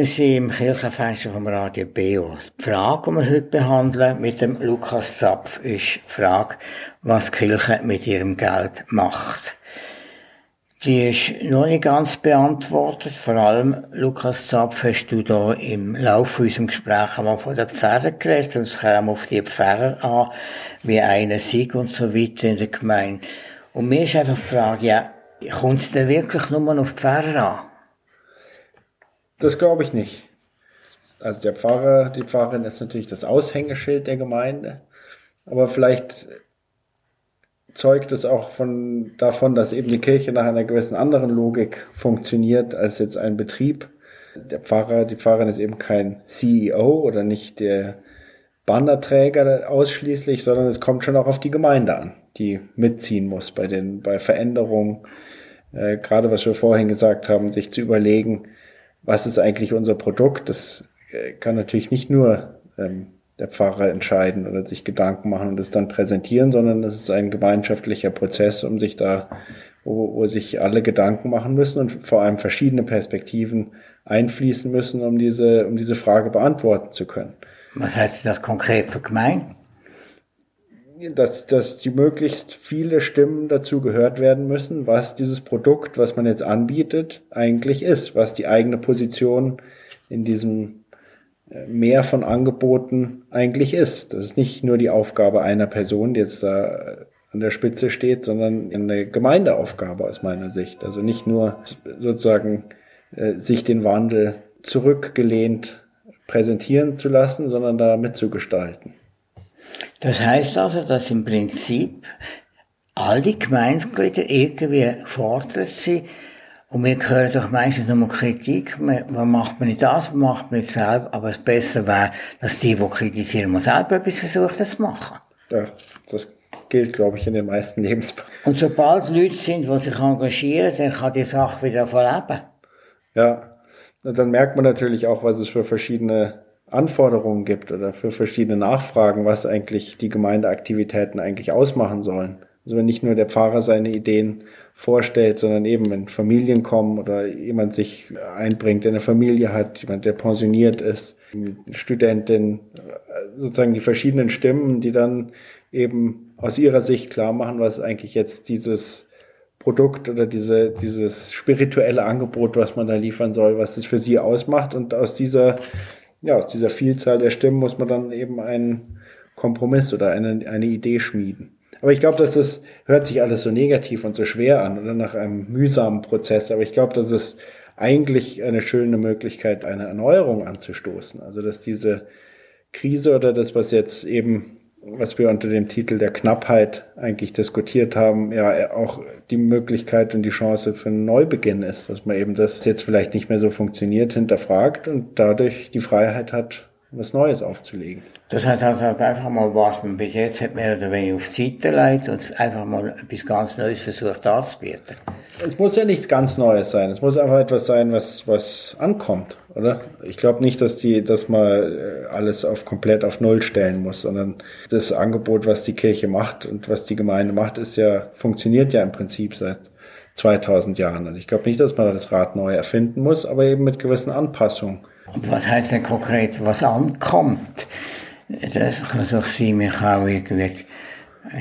Wir sind im Kirchenfenster vom Radio BO. Die Frage, die wir heute behandeln mit dem Lukas Zapf, ist die Frage, was die Kirche mit ihrem Geld macht. Die ist noch nicht ganz beantwortet. Vor allem, Lukas Zapf, hast du da im Laufe unseres Gesprächs einmal von den Pfarrern geredet und es kam auf die Pfarrer an, wie einer Sieg und so weiter in der Gemeinde. Und mir ist einfach die Frage, ja, kommt es denn wirklich nur auf die Pfarrer an? Das glaube ich nicht. Also der Pfarrer, die Pfarrerin ist natürlich das Aushängeschild der Gemeinde. Aber vielleicht zeugt es auch von, davon, dass eben die Kirche nach einer gewissen anderen Logik funktioniert als jetzt ein Betrieb. Der Pfarrer, die Pfarrerin ist eben kein CEO oder nicht der Bannerträger ausschließlich, sondern es kommt schon auch auf die Gemeinde an, die mitziehen muss bei den, bei Veränderungen. Äh, gerade was wir vorhin gesagt haben, sich zu überlegen, was ist eigentlich unser Produkt? Das äh, kann natürlich nicht nur ähm, der Pfarrer entscheiden oder sich Gedanken machen und es dann präsentieren, sondern es ist ein gemeinschaftlicher Prozess, um sich da, wo, wo sich alle Gedanken machen müssen und vor allem verschiedene Perspektiven einfließen müssen, um diese, um diese Frage beantworten zu können. Was heißt das konkret für Gemeinden? Dass, dass die möglichst viele Stimmen dazu gehört werden müssen, was dieses Produkt, was man jetzt anbietet, eigentlich ist, was die eigene Position in diesem äh, Meer von Angeboten eigentlich ist. Das ist nicht nur die Aufgabe einer Person, die jetzt da äh, an der Spitze steht, sondern eine Gemeindeaufgabe aus meiner Sicht. Also nicht nur sozusagen äh, sich den Wandel zurückgelehnt präsentieren zu lassen, sondern da mitzugestalten. Das heißt also, dass im Prinzip all die Gemeindeglieder irgendwie gefordert sind, und wir hören doch meistens nur Kritik, was macht man nicht das, was macht man nicht selber, aber es besser wäre, dass die, die kritisieren, mal selber etwas versuchen zu machen. Ja, das gilt, glaube ich, in den meisten Lebensbereichen. Und sobald Leute sind, die sich engagieren, dann kann die Sache wieder verleben. Ja, und dann merkt man natürlich auch, was es für verschiedene Anforderungen gibt oder für verschiedene Nachfragen, was eigentlich die Gemeindeaktivitäten eigentlich ausmachen sollen. Also wenn nicht nur der Pfarrer seine Ideen vorstellt, sondern eben wenn Familien kommen oder jemand sich einbringt, der eine Familie hat, jemand, der pensioniert ist, Studentin, sozusagen die verschiedenen Stimmen, die dann eben aus ihrer Sicht klar machen, was eigentlich jetzt dieses Produkt oder diese, dieses spirituelle Angebot, was man da liefern soll, was das für sie ausmacht und aus dieser ja, aus dieser Vielzahl der Stimmen muss man dann eben einen Kompromiss oder eine, eine Idee schmieden. Aber ich glaube, dass das hört sich alles so negativ und so schwer an oder nach einem mühsamen Prozess. Aber ich glaube, das ist eigentlich eine schöne Möglichkeit, eine Erneuerung anzustoßen. Also, dass diese Krise oder das, was jetzt eben was wir unter dem Titel der Knappheit eigentlich diskutiert haben, ja auch die Möglichkeit und die Chance für einen Neubeginn ist, dass man eben das jetzt vielleicht nicht mehr so funktioniert, hinterfragt und dadurch die Freiheit hat, was Neues aufzulegen. Das heißt also einfach mal, was man bis jetzt hat mehr oder weniger auf die Seite legt und einfach mal etwas ganz Neues versucht anzubieten. Es muss ja nichts ganz Neues sein. Es muss einfach etwas sein, was, was ankommt, oder? Ich glaube nicht, dass die, dass man äh, alles auf komplett auf Null stellen muss, sondern das Angebot, was die Kirche macht und was die Gemeinde macht, ist ja, funktioniert ja im Prinzip seit 2000 Jahren. Also ich glaube nicht, dass man das Rad neu erfinden muss, aber eben mit gewissen Anpassungen. Und was heißt denn konkret, was ankommt? Das kann sich sein, man kann irgendwie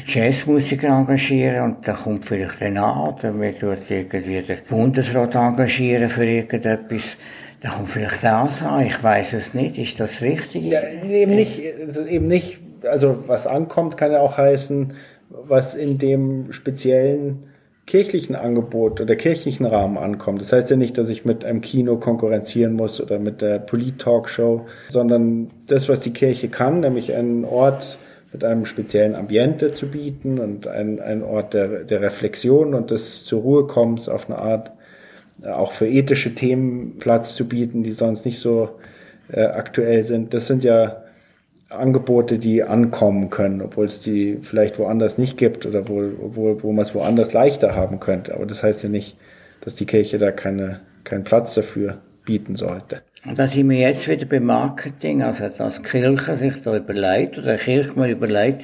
Jazzmusiker engagieren und da kommt vielleicht dann an, oder wir tut irgendwie der Bundesrat engagieren für irgendetwas. Da kommt vielleicht das an, ich weiß es nicht, ist das richtig? Ja, eben nicht, eben nicht, also was ankommt, kann ja auch heißen, was in dem speziellen kirchlichen Angebot oder kirchlichen Rahmen ankommt. Das heißt ja nicht, dass ich mit einem Kino konkurrenzieren muss oder mit der Polit-Talkshow, sondern das, was die Kirche kann, nämlich einen Ort mit einem speziellen Ambiente zu bieten und einen, einen Ort der, der Reflexion und des zur Ruhe kommens auf eine Art, äh, auch für ethische Themen Platz zu bieten, die sonst nicht so äh, aktuell sind. Das sind ja Angebote, die ankommen können, obwohl es die vielleicht woanders nicht gibt oder wo, wo, wo man es woanders leichter haben könnte. Aber das heißt ja nicht, dass die Kirche da keine, keinen Platz dafür bieten sollte. Und da sind wir jetzt wieder beim Marketing, also dass Kirche sich da überlegt oder mal überlegt,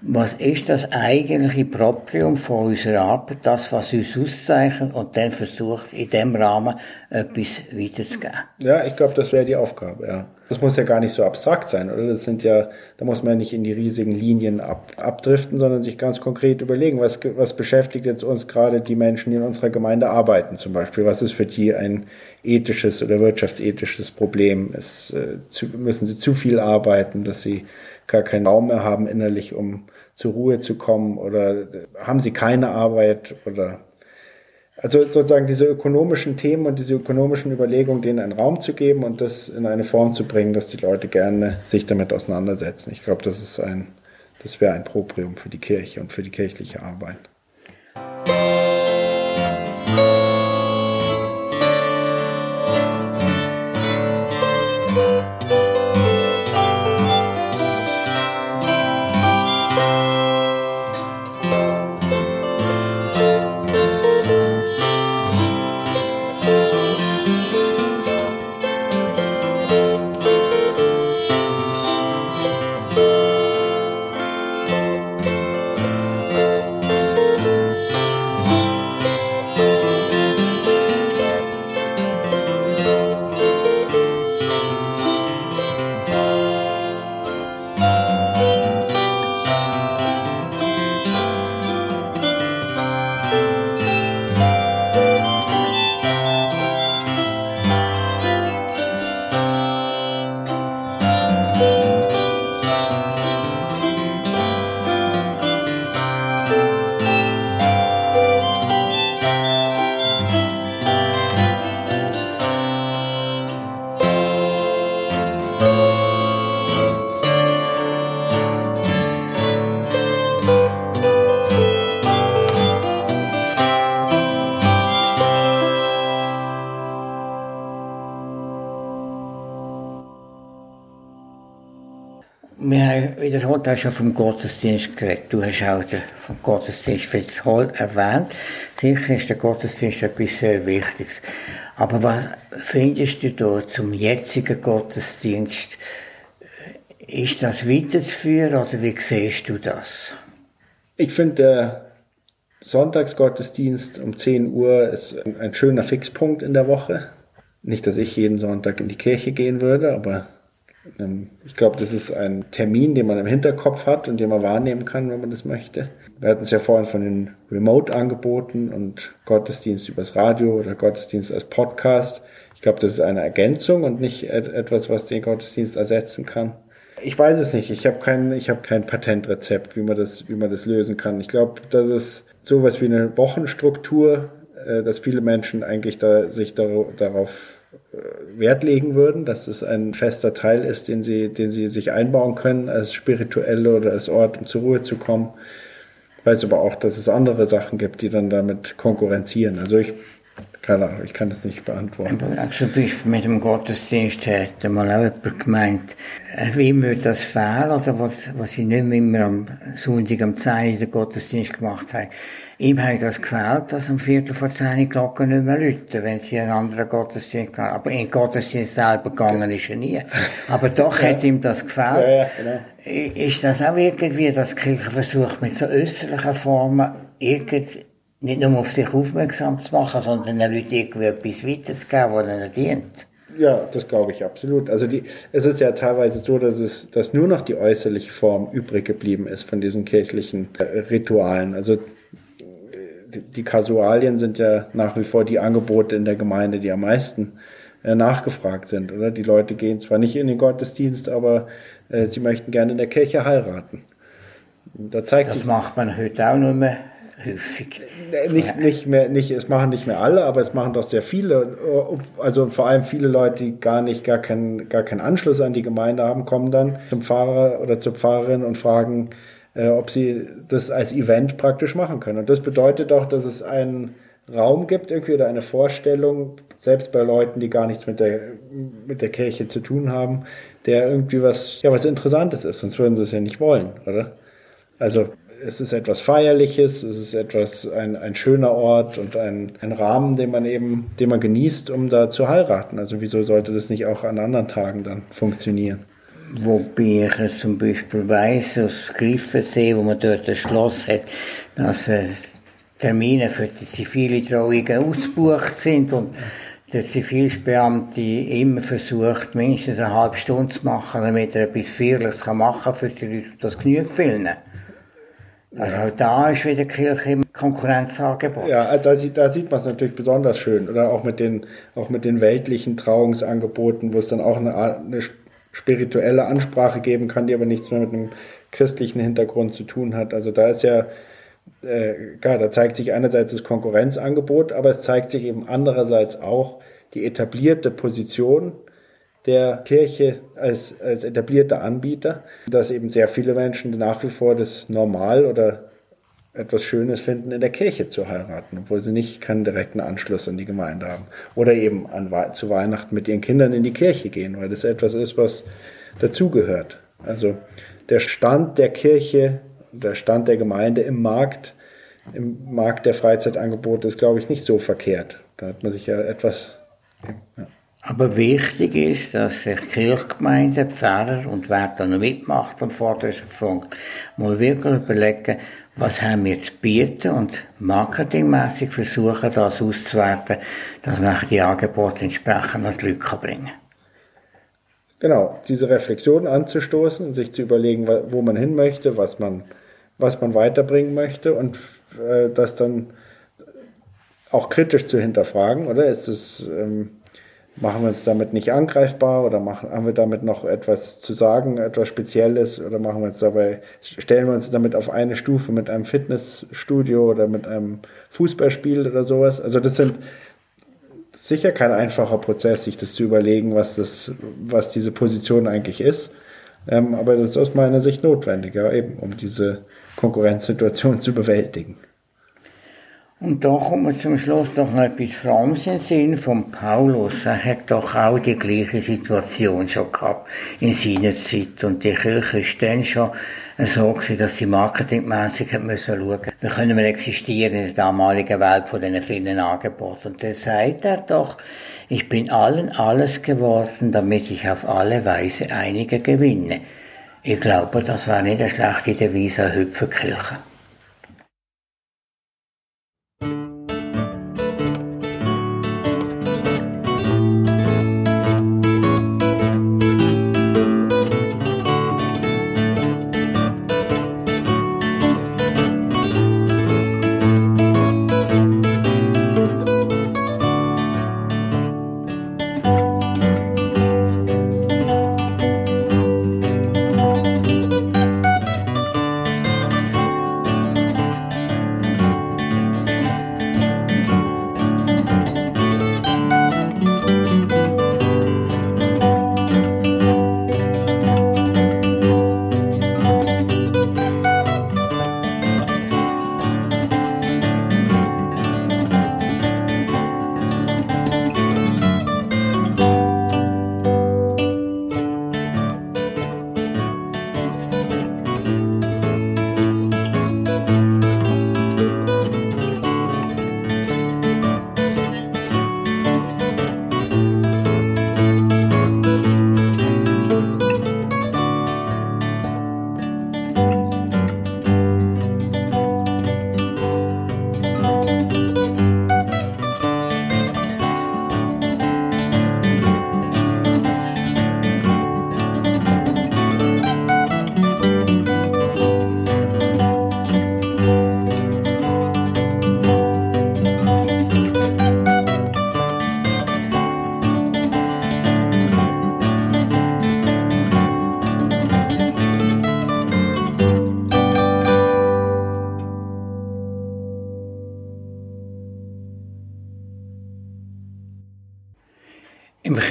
Was ist das eigentliche Proprium von unserer Arbeit, das, was uns auszeichnet und dann versucht, in dem Rahmen etwas weiterzugeben? Ja, ich glaube, das wäre die Aufgabe, ja. Das muss ja gar nicht so abstrakt sein, oder? Das sind ja, da muss man ja nicht in die riesigen Linien ab, abdriften, sondern sich ganz konkret überlegen, was, was beschäftigt jetzt uns gerade die Menschen, die in unserer Gemeinde arbeiten, zum Beispiel. Was ist für die ein ethisches oder wirtschaftsethisches Problem? Es, äh, zu, müssen sie zu viel arbeiten, dass sie gar keinen Raum mehr haben innerlich, um zur Ruhe zu kommen oder haben sie keine Arbeit oder also sozusagen diese ökonomischen Themen und diese ökonomischen Überlegungen, denen einen Raum zu geben und das in eine Form zu bringen, dass die Leute gerne sich damit auseinandersetzen. Ich glaube, das ist ein, das wäre ein Proprium für die Kirche und für die kirchliche Arbeit. Du hast ja vom Gottesdienst geredet. Du hast auch den, vom Gottesdienst wiederholt erwähnt. Sicher ist der Gottesdienst etwas sehr Wichtiges. Aber was findest du da zum jetzigen Gottesdienst? Ist das weiterzuführen oder wie siehst du das? Ich finde, der Sonntagsgottesdienst um 10 Uhr ist ein schöner Fixpunkt in der Woche. Nicht, dass ich jeden Sonntag in die Kirche gehen würde, aber ich glaube, das ist ein Termin, den man im Hinterkopf hat und den man wahrnehmen kann, wenn man das möchte. Wir hatten es ja vorhin von den Remote-Angeboten und Gottesdienst übers Radio oder Gottesdienst als Podcast. Ich glaube, das ist eine Ergänzung und nicht etwas, was den Gottesdienst ersetzen kann. Ich weiß es nicht. Ich habe kein, ich habe kein Patentrezept, wie man das, wie man das lösen kann. Ich glaube, das ist sowas wie eine Wochenstruktur, äh, dass viele Menschen eigentlich da, sich darauf Wert legen würden, dass es ein fester Teil ist, den sie, den sie sich einbauen können als spirituelle oder als Ort, um zur Ruhe zu kommen. Ich weiß aber auch, dass es andere Sachen gibt, die dann damit konkurrenzieren. Also ich, keine Ahnung, ich kann das nicht beantworten. Zum Beispiel mit dem Gottesdienst hat mal auch jemand gemeint, äh, wie würde das fehlen, oder was, was sie nicht mehr immer am Sonntag am 10 den Gottesdienst gemacht haben Ihm hat das gefällt, dass um Viertel vor zehn die Glocken nicht mehr läuten, wenn sie einen anderen Gottesdienst gehen. Aber in den Gottesdienst selber gegangen ist er nie. Aber doch hat ihm das gefällt. Ja, ja, genau. Ist das auch irgendwie, dass die Kirche versucht, mit so äußerlichen Formen irgend, nicht nur auf sich aufmerksam zu machen, sondern den Leuten irgendwie etwas weiterzugeben, was ihnen dient? Ja, das glaube ich absolut. Also die, es ist ja teilweise so, dass es, dass nur noch die äußerliche Form übrig geblieben ist von diesen kirchlichen äh, Ritualen. Also die Kasualien sind ja nach wie vor die Angebote in der Gemeinde, die am meisten äh, nachgefragt sind, oder? Die Leute gehen zwar nicht in den Gottesdienst, aber äh, sie möchten gerne in der Kirche heiraten. Da zeigt das sich, macht man heute auch nur mehr häufig. Nicht, nicht mehr, nicht, es machen nicht mehr alle, aber es machen doch sehr viele. Also vor allem viele Leute, die gar nicht, gar keinen, gar keinen Anschluss an die Gemeinde haben, kommen dann zum Pfarrer oder zur Pfarrerin und fragen, äh, ob sie das als Event praktisch machen können. Und das bedeutet auch, dass es einen Raum gibt, irgendwie oder eine Vorstellung, selbst bei Leuten, die gar nichts mit der, mit der Kirche zu tun haben, der irgendwie was, ja, was Interessantes ist, sonst würden sie es ja nicht wollen, oder? Also, es ist etwas Feierliches, es ist etwas, ein, ein schöner Ort und ein, ein Rahmen, den man eben, den man genießt, um da zu heiraten. Also, wieso sollte das nicht auch an anderen Tagen dann funktionieren? Wobei ich zum Beispiel weiss, aus Griffensee, wo man dort ein Schloss hat, dass äh, Termine für die zivile Trauungen ausgebucht sind und der Zivilbeamte immer versucht, mindestens eine halbe Stunde zu machen, damit er etwas Feierliches machen kann für die Leute, das genügt vielen. Also da ist wieder Kirche im Konkurrenzangebot. Ja, da sieht, da sieht man es natürlich besonders schön. Oder auch mit den, auch mit den weltlichen Trauungsangeboten, wo es dann auch eine, eine spirituelle Ansprache geben kann, die aber nichts mehr mit einem christlichen Hintergrund zu tun hat. Also da ist ja, äh, klar, da zeigt sich einerseits das Konkurrenzangebot, aber es zeigt sich eben andererseits auch die etablierte Position der Kirche als, als etablierter Anbieter, dass eben sehr viele Menschen nach wie vor das normal oder etwas Schönes finden, in der Kirche zu heiraten, obwohl sie nicht keinen direkten Anschluss an die Gemeinde haben. Oder eben an, zu Weihnachten mit ihren Kindern in die Kirche gehen, weil das etwas ist, was dazugehört. Also der Stand der Kirche, der Stand der Gemeinde im Markt, im Markt der Freizeitangebote ist, glaube ich, nicht so verkehrt. Da hat man sich ja etwas. Ja. Aber wichtig ist, dass sich Kirchgemeinde, Pfarrer und wer da noch mitmacht am vordersten Punkt, mal wirklich überlegen, was haben wir zu bieten und marketingmäßig versuchen, das auszuwerten, dass man die Angebote entsprechend an die Leute bringen kann. Genau, diese Reflexion anzustoßen, sich zu überlegen, wo man hin möchte, was man, was man weiterbringen möchte und äh, das dann auch kritisch zu hinterfragen, oder? Ist es, ähm, machen wir uns damit nicht angreifbar oder machen, haben wir damit noch etwas zu sagen, etwas Spezielles oder machen wir uns dabei, stellen wir uns damit auf eine Stufe mit einem Fitnessstudio oder mit einem Fußballspiel oder sowas. Also das sind sicher kein einfacher Prozess, sich das zu überlegen, was das, was diese Position eigentlich ist. Ähm, aber das ist aus meiner Sicht notwendig, ja, eben, um diese Konkurrenzsituation zu bewältigen. Und da kommt man zum Schluss doch noch etwas Frommes in Sinn von Paulus. Er hat doch auch die gleiche Situation schon gehabt in seiner Zeit. Und die Kirche ist dann schon so gewesen, dass sie marketingmässig müssen schauen, wie können wir existieren in der damaligen Welt von diesen vielen Angeboten. Und dann sagt er doch, ich bin allen alles geworden, damit ich auf alle Weise einige gewinne. Ich glaube, das war nicht eine schlechte Devise Hüpferkirche.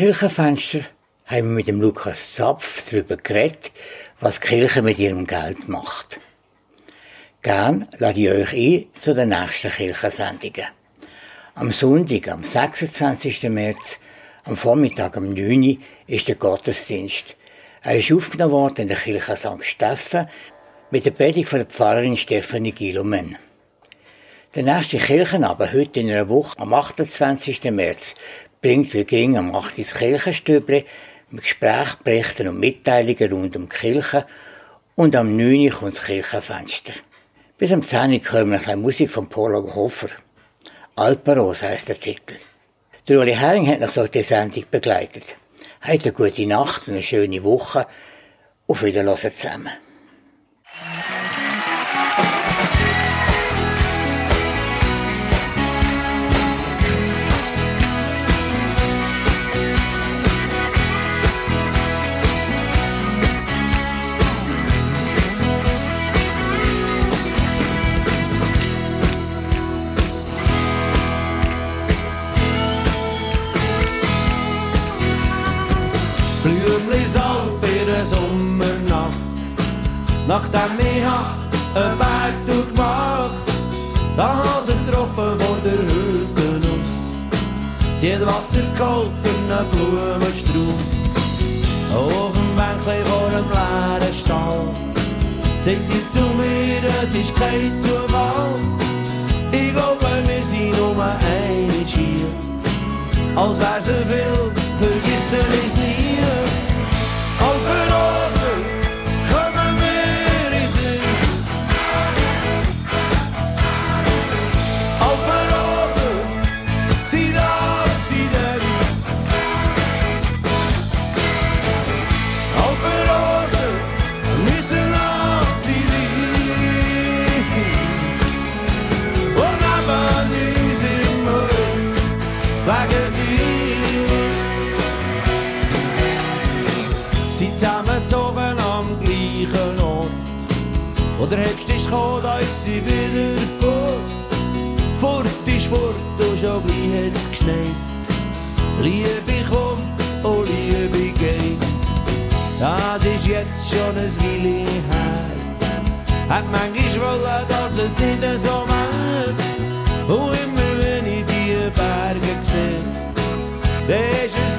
Kirchenfenster haben wir mit dem Lukas Zapf darüber geredet, was die Kirche mit ihrem Geld macht. Gern lade ich euch ein zu den nächsten Kirchensendungen. Am Sonntag, am 26. März, am Vormittag um 9 Uhr, ist der Gottesdienst. Er ist aufgenommen worden in der Kirche St. Steffen mit der Predigt von der Pfarrerin Stefanie Gilumen. Der nächste Kirchenabend heute in einer Woche am 28. März am 8 ins Kirchenstübli mit Gesprächsberichten und Mitteilungen rund um die Kirche und am 9 Uhr kommt das Kirchenfenster. Bis am 10 Uhr hören wir ein Musik von Paul Hofer. Alperos heisst der Titel. Der Uli Hering hat noch durch die Sendung begleitet. Habt eine gute Nacht und eine schöne Woche. Auf Wiedersehen zusammen. Nachdem ich einen Berg gemacht da hat sie getroffen vor der Hütte aus. Sie hat Wasser geholt für einen Blumenstrauß. Auf dem Bänkchen vor dem leeren Stall. Sagt sie zu mir, es ist kein Zufall. Ich glaube, wir sind nur eine hier. Als wäre so viel, vergessen ist nie. Aber Oder ist gekommen, da ist sie wieder fort. Fort ist fort und schon gleich hat's geschneit. Liebe kommt und Liebe geht. Das ist jetzt schon ein Weile her. Hat manchmal wollen, dass es nicht so macht. Und immer wenn ich die Berge sehe, dann ist es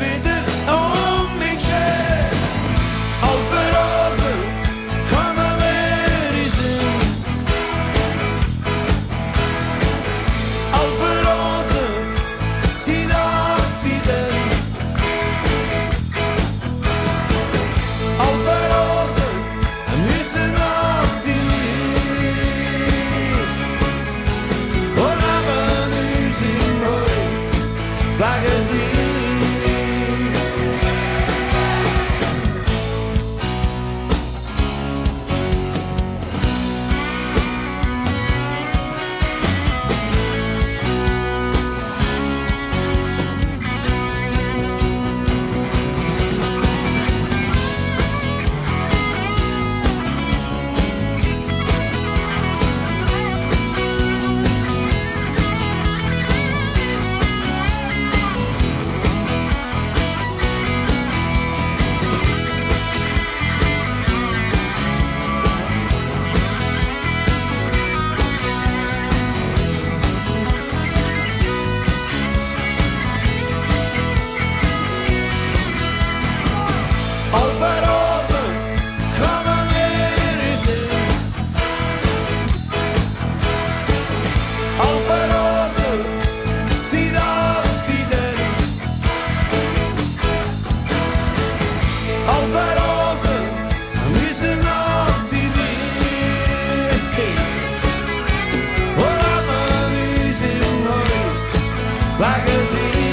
black as he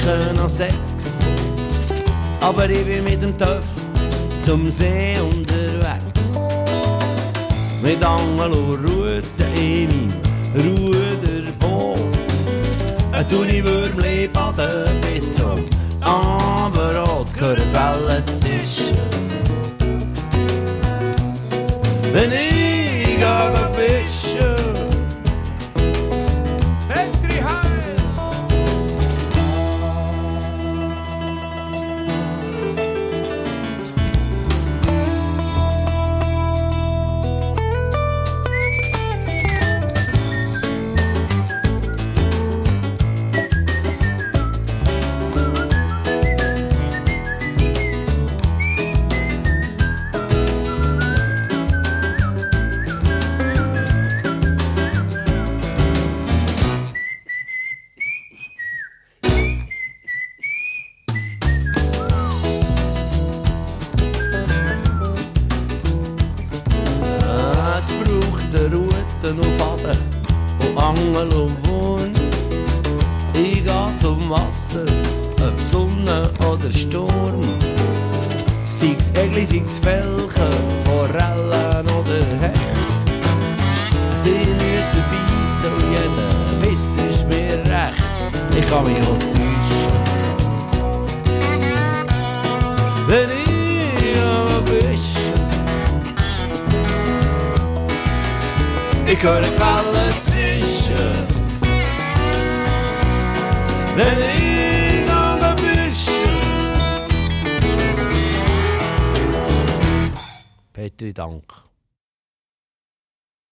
Brücken noch sechs. Aber ich bin mit dem Töff zum See unterwegs. Mit Angel und Rute in meinem Ruderboot. Ein Tuniwürmli baden bis zum Abendrot. Gehören die Wellen zischen. Wenn ich